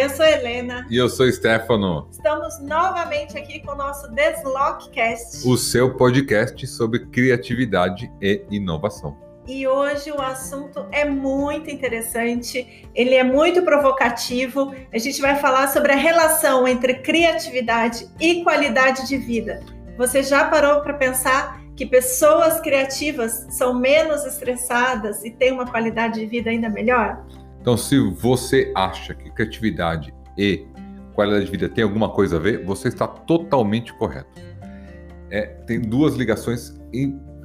eu sou Helena. E eu sou Stefano. Estamos novamente aqui com o nosso Deslockcast. O seu podcast sobre criatividade e inovação. E hoje o assunto é muito interessante, ele é muito provocativo. A gente vai falar sobre a relação entre criatividade e qualidade de vida. Você já parou para pensar que pessoas criativas são menos estressadas e têm uma qualidade de vida ainda melhor? Então, se você acha que criatividade e qualidade de vida tem alguma coisa a ver, você está totalmente correto. É, tem duas ligações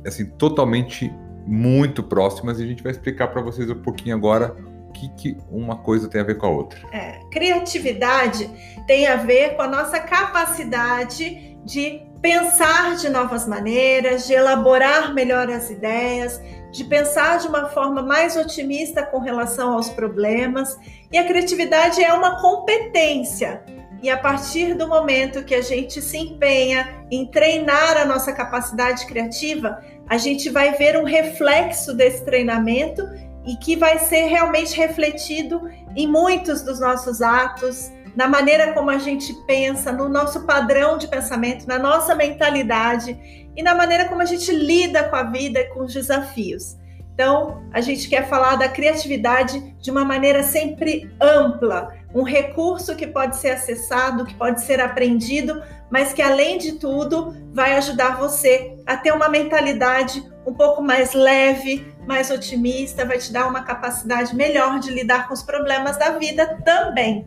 assim totalmente muito próximas e a gente vai explicar para vocês um pouquinho agora o que, que uma coisa tem a ver com a outra. É, criatividade tem a ver com a nossa capacidade de pensar de novas maneiras, de elaborar melhor as ideias, de pensar de uma forma mais otimista com relação aos problemas. E a criatividade é uma competência. E a partir do momento que a gente se empenha em treinar a nossa capacidade criativa, a gente vai ver um reflexo desse treinamento e que vai ser realmente refletido em muitos dos nossos atos, na maneira como a gente pensa, no nosso padrão de pensamento, na nossa mentalidade e na maneira como a gente lida com a vida e com os desafios. Então, a gente quer falar da criatividade de uma maneira sempre ampla, um recurso que pode ser acessado, que pode ser aprendido, mas que, além de tudo, vai ajudar você a ter uma mentalidade um pouco mais leve, mais otimista, vai te dar uma capacidade melhor de lidar com os problemas da vida também.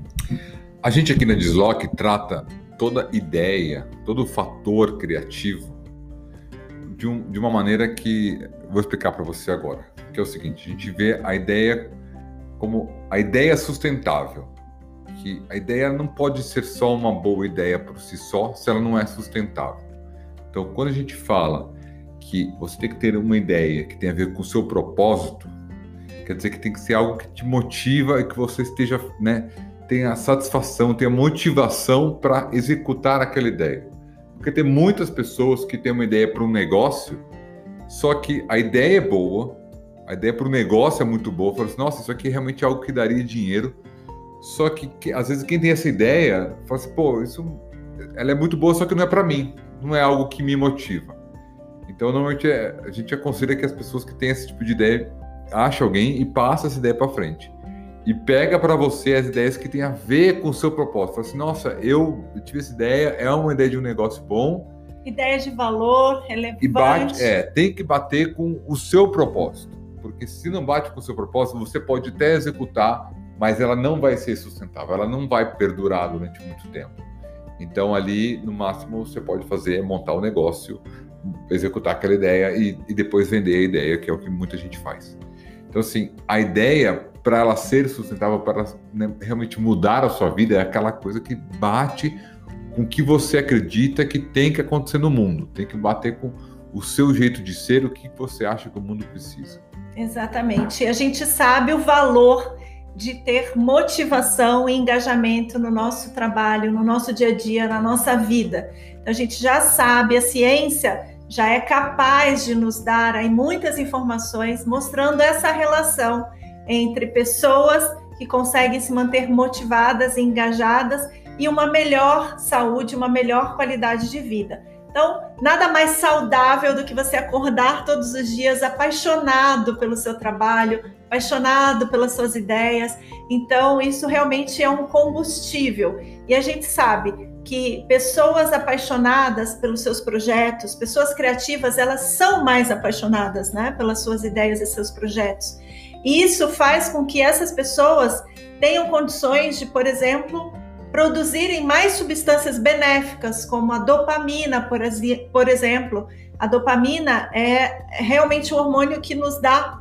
A gente aqui na Deslock trata toda ideia, todo fator criativo de, um, de uma maneira que vou explicar para você agora, que é o seguinte: a gente vê a ideia como a ideia sustentável, que a ideia não pode ser só uma boa ideia por si só, se ela não é sustentável. Então, quando a gente fala que você tem que ter uma ideia que tem a ver com o seu propósito, quer dizer que tem que ser algo que te motiva e que você esteja, né, tenha satisfação, tenha motivação para executar aquela ideia. Porque tem muitas pessoas que têm uma ideia para um negócio, só que a ideia é boa, a ideia para o negócio é muito boa, fala assim, nossa, isso aqui é realmente algo que daria dinheiro. Só que, que, às vezes quem tem essa ideia fala assim, pô, isso ela é muito boa, só que não é para mim, não é algo que me motiva. Então, normalmente é, a gente aconselha que as pessoas que têm esse tipo de ideia achem alguém e passem essa ideia para frente e pega para você as ideias que têm a ver com o seu propósito. Fala assim, nossa, eu tive essa ideia, é uma ideia de um negócio bom. Ideia de valor, relevante. E bate, é, tem que bater com o seu propósito. Porque se não bate com o seu propósito, você pode até executar, mas ela não vai ser sustentável, ela não vai perdurar durante muito tempo. Então, ali, no máximo, você pode fazer é montar o um negócio, executar aquela ideia e, e depois vender a ideia, que é o que muita gente faz. Então, assim, a ideia para ela ser sustentável, para né, realmente mudar a sua vida, é aquela coisa que bate com o que você acredita que tem que acontecer no mundo, tem que bater com o seu jeito de ser, o que você acha que o mundo precisa. Exatamente. A gente sabe o valor de ter motivação e engajamento no nosso trabalho, no nosso dia a dia, na nossa vida. Então, a gente já sabe, a ciência já é capaz de nos dar aí muitas informações mostrando essa relação entre pessoas que conseguem se manter motivadas e engajadas e uma melhor saúde, uma melhor qualidade de vida. Então, nada mais saudável do que você acordar todos os dias apaixonado pelo seu trabalho, apaixonado pelas suas ideias. Então, isso realmente é um combustível. E a gente sabe que pessoas apaixonadas pelos seus projetos, pessoas criativas, elas são mais apaixonadas, né, pelas suas ideias e seus projetos. E isso faz com que essas pessoas tenham condições de, por exemplo, produzirem mais substâncias benéficas, como a dopamina, por, por exemplo. A dopamina é realmente o hormônio que nos dá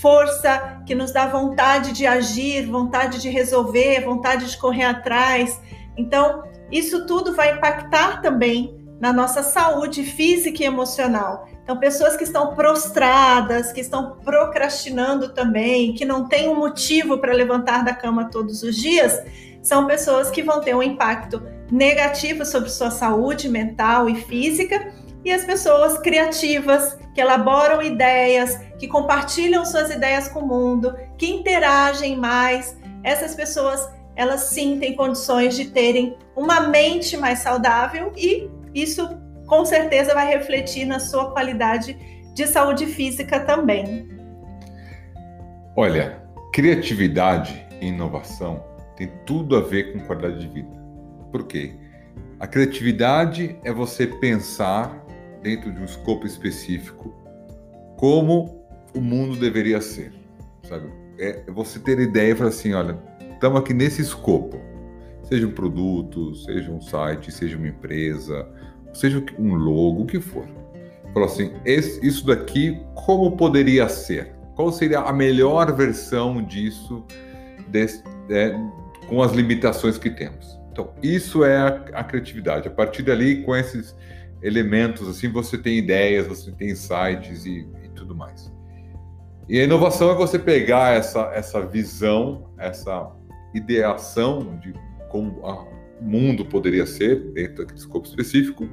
força, que nos dá vontade de agir, vontade de resolver, vontade de correr atrás. Então, isso tudo vai impactar também na nossa saúde física e emocional. Então, pessoas que estão prostradas, que estão procrastinando também, que não têm um motivo para levantar da cama todos os dias, são pessoas que vão ter um impacto negativo sobre sua saúde mental e física. E as pessoas criativas, que elaboram ideias, que compartilham suas ideias com o mundo, que interagem mais, essas pessoas elas sim têm condições de terem uma mente mais saudável e isso com certeza vai refletir na sua qualidade de saúde física também. Olha, criatividade e inovação tem tudo a ver com qualidade de vida. Por quê? A criatividade é você pensar dentro de um escopo específico como o mundo deveria ser, sabe? É você ter ideia e falar assim, olha, estamos aqui nesse escopo, seja um produto, seja um site, seja uma empresa, seja um logo, o que for. Falou assim, isso daqui como poderia ser? Qual seria a melhor versão disso desse, é, com as limitações que temos? Então, isso é a, a criatividade. A partir dali, com esses elementos, assim, você tem ideias, você tem insights e, e tudo mais. E a inovação é você pegar essa, essa visão, essa ideação de como o mundo poderia ser, dentro daquele escopo específico,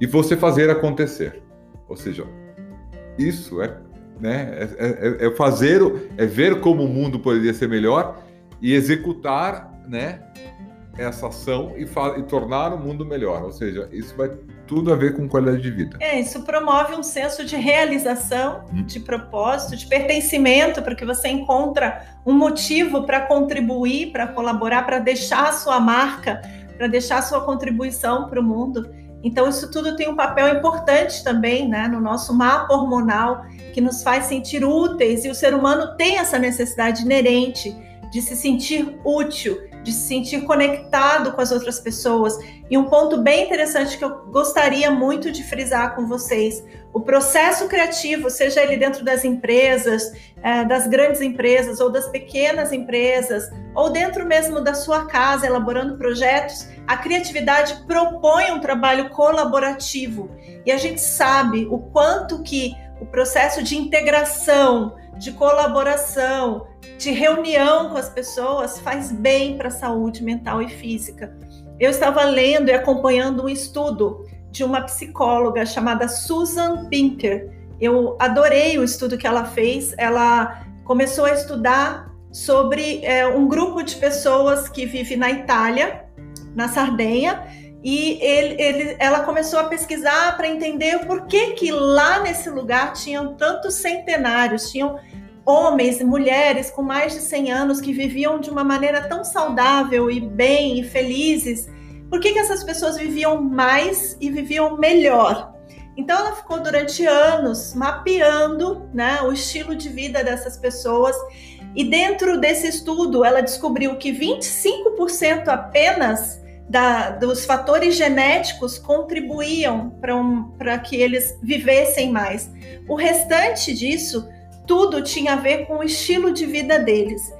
e você fazer acontecer. Ou seja, isso é, né, é, é, é fazer, é ver como o mundo poderia ser melhor e executar né, essa ação e, e, tornar o mundo melhor. Ou seja, isso vai tudo a ver com qualidade de vida. É, isso promove um senso de realização, hum. de propósito, de pertencimento, porque você encontra um motivo para contribuir, para colaborar, para deixar a sua marca, para deixar a sua contribuição para o mundo. Então, isso tudo tem um papel importante também né, no nosso mapa hormonal, que nos faz sentir úteis, e o ser humano tem essa necessidade inerente de se sentir útil, de se sentir conectado com as outras pessoas. E um ponto bem interessante que eu gostaria muito de frisar com vocês: o processo criativo, seja ele dentro das empresas, é, das grandes empresas ou das pequenas empresas, ou dentro mesmo da sua casa, elaborando projetos, a criatividade propõe um trabalho colaborativo. E a gente sabe o quanto que o processo de integração, de colaboração, de reunião com as pessoas faz bem para a saúde mental e física. Eu estava lendo e acompanhando um estudo de uma psicóloga chamada Susan Pinker. Eu adorei o estudo que ela fez. Ela começou a estudar sobre é, um grupo de pessoas que vive na Itália, na Sardenha, e ele, ele, ela começou a pesquisar para entender por que que lá nesse lugar tinham tantos centenários, tinham homens e mulheres com mais de 100 anos que viviam de uma maneira tão saudável e bem e felizes. Por que, que essas pessoas viviam mais e viviam melhor? Então ela ficou durante anos mapeando né, o estilo de vida dessas pessoas e dentro desse estudo ela descobriu que 25% apenas da, dos fatores genéticos contribuíam para um, que eles vivessem mais. O restante disso, tudo tinha a ver com o estilo de vida deles.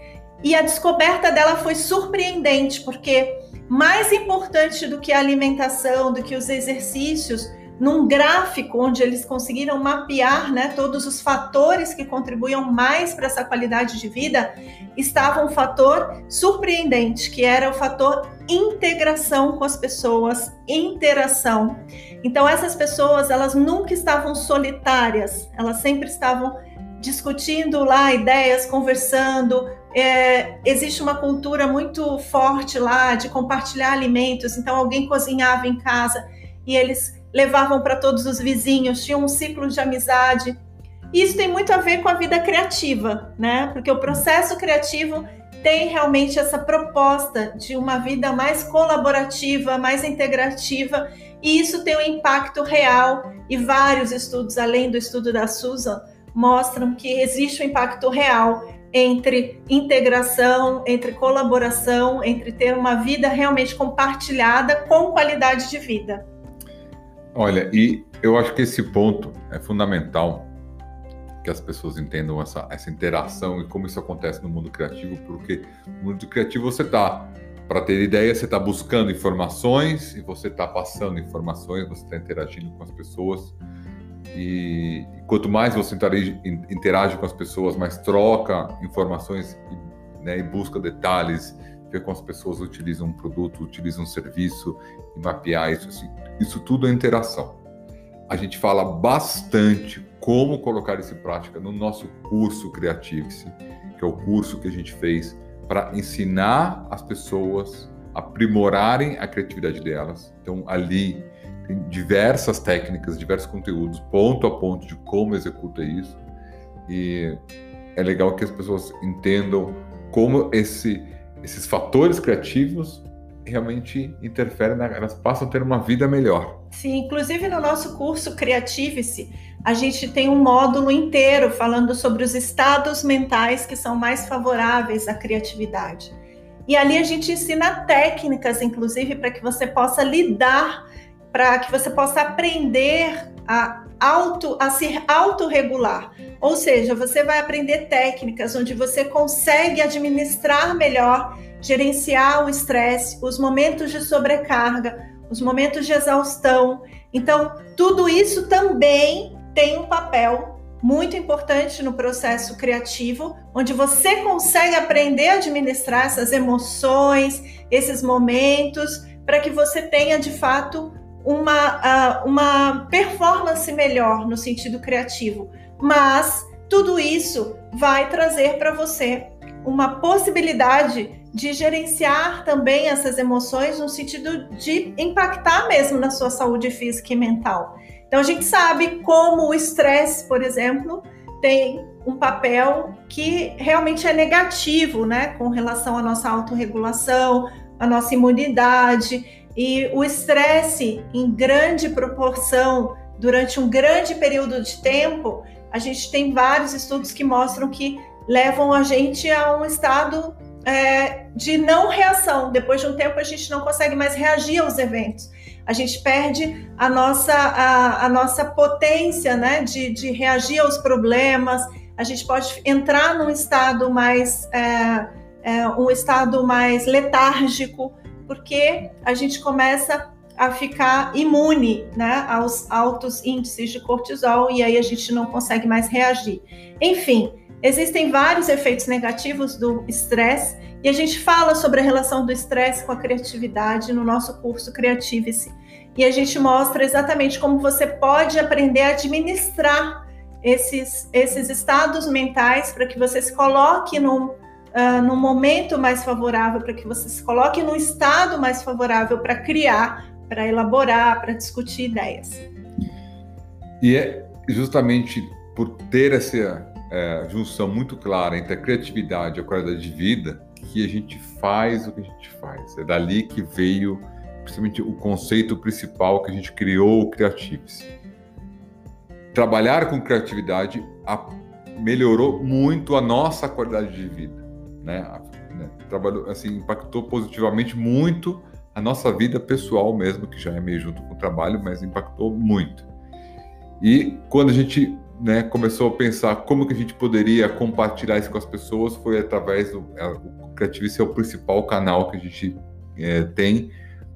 E a descoberta dela foi surpreendente, porque mais importante do que a alimentação, do que os exercícios, num gráfico onde eles conseguiram mapear né, todos os fatores que contribuíam mais para essa qualidade de vida, estava um fator surpreendente, que era o fator integração com as pessoas, interação. Então essas pessoas, elas nunca estavam solitárias, elas sempre estavam discutindo lá ideias, conversando. É, existe uma cultura muito forte lá de compartilhar alimentos. Então alguém cozinhava em casa e eles levavam para todos os vizinhos, tinham um ciclo de amizade. Isso tem muito a ver com a vida criativa, né? Porque o processo criativo tem realmente essa proposta de uma vida mais colaborativa, mais integrativa, e isso tem um impacto real. E vários estudos, além do estudo da Susan, mostram que existe um impacto real entre integração, entre colaboração, entre ter uma vida realmente compartilhada com qualidade de vida. Olha, e eu acho que esse ponto é fundamental que as pessoas entendam essa, essa interação e como isso acontece no mundo criativo, porque no mundo criativo você está, para ter ideia, você está buscando informações e você está passando informações, você está interagindo com as pessoas. E, quanto mais você interage, com as pessoas, mais troca informações né, e busca detalhes ver como as pessoas utilizam um produto, utilizam um serviço e mapear isso. Assim, isso tudo é interação. A gente fala bastante como colocar isso em prática no nosso curso Creative-se, que é o curso que a gente fez para ensinar as pessoas a aprimorarem a criatividade delas. Então, ali tem diversas técnicas, diversos conteúdos, ponto a ponto de como executa isso. E é legal que as pessoas entendam como esse, esses fatores criativos realmente interferem, na, elas passam a ter uma vida melhor. Sim, inclusive no nosso curso Criativice, a gente tem um módulo inteiro falando sobre os estados mentais que são mais favoráveis à criatividade. E ali a gente ensina técnicas, inclusive, para que você possa lidar, para que você possa aprender a auto a se autorregular. Ou seja, você vai aprender técnicas onde você consegue administrar melhor, gerenciar o estresse, os momentos de sobrecarga, os momentos de exaustão. Então, tudo isso também tem um papel muito importante no processo criativo, onde você consegue aprender a administrar essas emoções, esses momentos, para que você tenha de fato uma, uma performance melhor no sentido criativo. Mas tudo isso vai trazer para você uma possibilidade de gerenciar também essas emoções no sentido de impactar mesmo na sua saúde física e mental. Então a gente sabe como o estresse, por exemplo, tem um papel que realmente é negativo, né, com relação à nossa autorregulação, à nossa imunidade e o estresse em grande proporção durante um grande período de tempo, a gente tem vários estudos que mostram que levam a gente a um estado é, de não reação. Depois de um tempo, a gente não consegue mais reagir aos eventos. A gente perde a nossa, a, a nossa potência né, de, de reagir aos problemas. A gente pode entrar num estado mais é, é, um estado mais letárgico porque a gente começa a ficar imune né, aos altos índices de cortisol e aí a gente não consegue mais reagir. Enfim, existem vários efeitos negativos do estresse e a gente fala sobre a relação do estresse com a criatividade no nosso curso Creative-se. E a gente mostra exatamente como você pode aprender a administrar esses, esses estados mentais para que você se coloque num uh, num momento mais favorável, para que você se coloque num estado mais favorável para criar, para elaborar, para discutir ideias. E é justamente por ter essa é, junção muito clara entre a criatividade e a qualidade de vida que a gente faz o que a gente faz. É dali que veio principalmente o conceito principal que a gente criou, o Creatives. Trabalhar com criatividade melhorou muito a nossa qualidade de vida né? né? Trabalhou, assim, impactou positivamente muito a nossa vida pessoal mesmo, que já é meio junto com o trabalho, mas impactou muito. E quando a gente né, começou a pensar como que a gente poderia compartilhar isso com as pessoas, foi através do é, o Creativice é o principal canal que a gente é, tem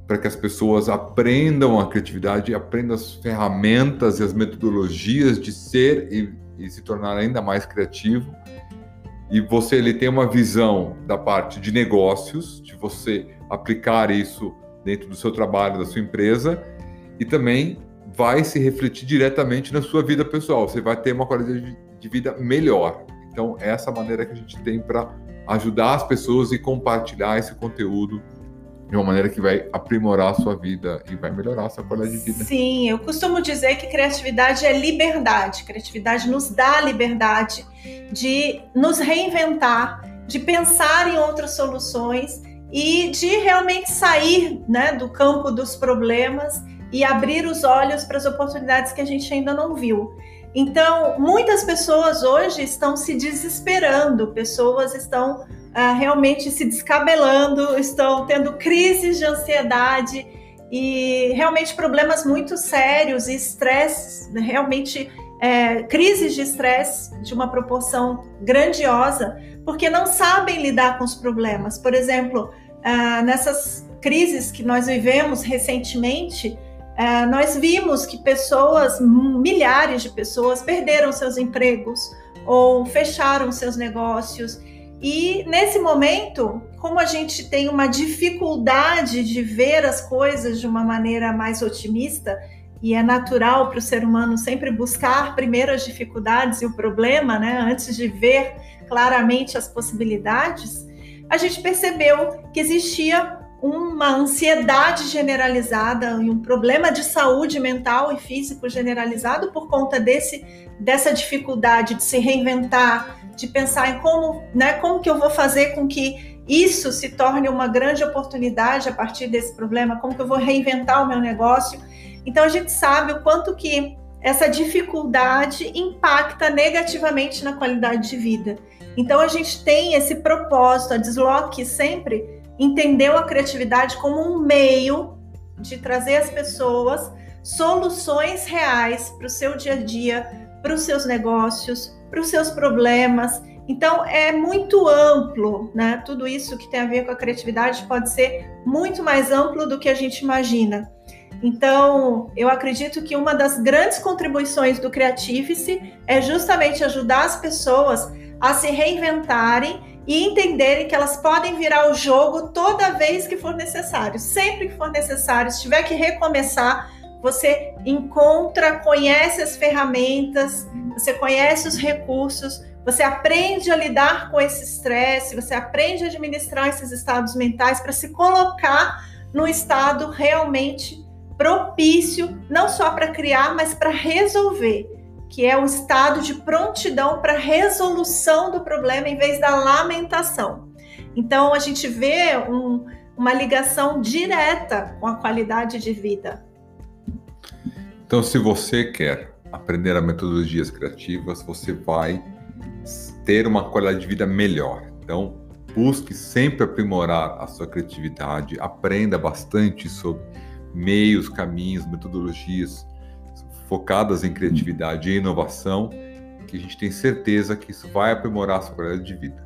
para que as pessoas aprendam a criatividade, aprendam as ferramentas e as metodologias de ser e, e se tornar ainda mais criativo e você ele tem uma visão da parte de negócios, de você aplicar isso dentro do seu trabalho, da sua empresa, e também vai se refletir diretamente na sua vida pessoal. Você vai ter uma qualidade de vida melhor. Então, é essa maneira que a gente tem para ajudar as pessoas e compartilhar esse conteúdo de uma maneira que vai aprimorar a sua vida e vai melhorar a sua qualidade de vida. Sim, eu costumo dizer que criatividade é liberdade. Criatividade nos dá liberdade de nos reinventar, de pensar em outras soluções e de realmente sair né, do campo dos problemas e abrir os olhos para as oportunidades que a gente ainda não viu. Então, muitas pessoas hoje estão se desesperando, pessoas estão uh, realmente se descabelando, estão tendo crises de ansiedade e realmente problemas muito sérios e estresse, realmente é, crises de estresse de uma proporção grandiosa, porque não sabem lidar com os problemas. Por exemplo, uh, nessas crises que nós vivemos recentemente, uh, nós vimos que pessoas, milhares de pessoas, perderam seus empregos ou fecharam seus negócios e nesse momento, como a gente tem uma dificuldade de ver as coisas de uma maneira mais otimista, e é natural para o ser humano sempre buscar primeiro as dificuldades e o problema, né, antes de ver claramente as possibilidades, a gente percebeu que existia uma ansiedade generalizada e um problema de saúde mental e físico generalizado por conta desse dessa dificuldade de se reinventar, de pensar em como, né, como que eu vou fazer com que isso se torne uma grande oportunidade a partir desse problema, como que eu vou reinventar o meu negócio. Então a gente sabe o quanto que essa dificuldade impacta negativamente na qualidade de vida. Então a gente tem esse propósito, a Desloque sempre entendeu a criatividade como um meio de trazer às pessoas soluções reais para o seu dia a dia, para os seus negócios, para os seus problemas. Então é muito amplo, né? Tudo isso que tem a ver com a criatividade pode ser muito mais amplo do que a gente imagina. Então, eu acredito que uma das grandes contribuições do Creativice é justamente ajudar as pessoas a se reinventarem e entenderem que elas podem virar o jogo toda vez que for necessário, sempre que for necessário, se tiver que recomeçar, você encontra, conhece as ferramentas, você conhece os recursos, você aprende a lidar com esse estresse, você aprende a administrar esses estados mentais para se colocar no estado realmente propício não só para criar, mas para resolver, que é o estado de prontidão para resolução do problema em vez da lamentação. Então a gente vê um, uma ligação direta com a qualidade de vida. Então, se você quer aprender a metodologias criativas, você vai ter uma qualidade de vida melhor. Então, busque sempre aprimorar a sua criatividade, aprenda bastante sobre meios, caminhos, metodologias focadas em criatividade e inovação, que a gente tem certeza que isso vai aprimorar a sua qualidade de vida.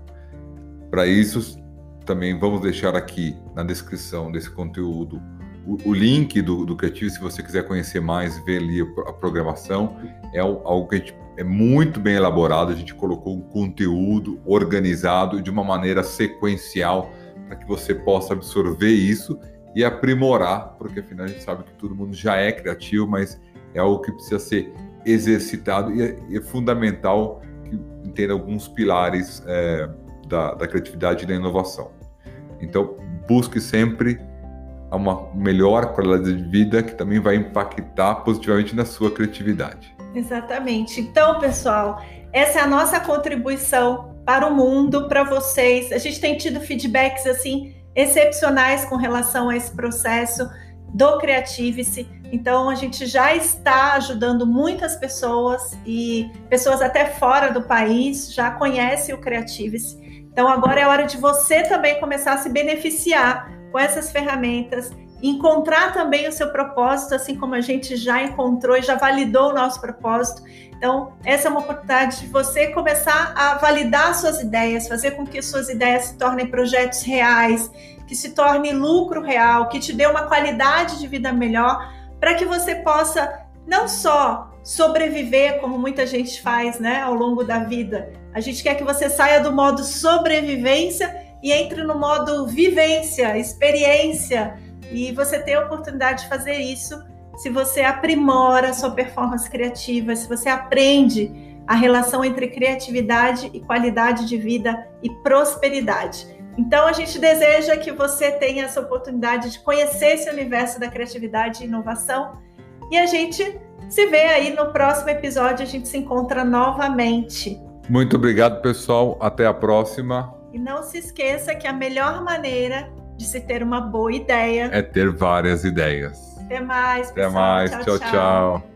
Para isso, também vamos deixar aqui na descrição desse conteúdo o, link do, do Criativo, se você quiser conhecer mais, ver ali a programação. É algo que gente, é muito bem elaborado, a gente colocou um conteúdo organizado de uma maneira sequencial para que você possa absorver isso e aprimorar, porque afinal a gente sabe que todo mundo já é criativo, mas é algo que precisa ser exercitado e é, é fundamental que entenda alguns pilares é, da, da criatividade e da inovação. Então, busque sempre uma melhor qualidade de vida que também vai impactar positivamente na sua criatividade. Exatamente. Então, pessoal, essa é a nossa contribuição para o mundo, para vocês. A gente tem tido feedbacks assim excepcionais com relação a esse processo do Creativice. Então, a gente já está ajudando muitas pessoas e pessoas até fora do país já conhecem o Creativice. Então, agora é hora de você também começar a se beneficiar com essas ferramentas, encontrar também o seu propósito, assim como a gente já encontrou e já validou o nosso propósito. Então, essa é uma oportunidade de você começar a validar suas ideias, fazer com que suas ideias se tornem projetos reais, que se torne lucro real, que te dê uma qualidade de vida melhor, para que você possa não só sobreviver, como muita gente faz, né, ao longo da vida. A gente quer que você saia do modo sobrevivência e entre no modo vivência, experiência, e você tem a oportunidade de fazer isso se você aprimora a sua performance criativa, se você aprende a relação entre criatividade e qualidade de vida e prosperidade. Então, a gente deseja que você tenha essa oportunidade de conhecer esse universo da criatividade e inovação. E a gente se vê aí no próximo episódio, a gente se encontra novamente. Muito obrigado, pessoal. Até a próxima. E não se esqueça que a melhor maneira de se ter uma boa ideia é ter várias ideias. Até mais, pessoal. Até mais. tchau. tchau. tchau.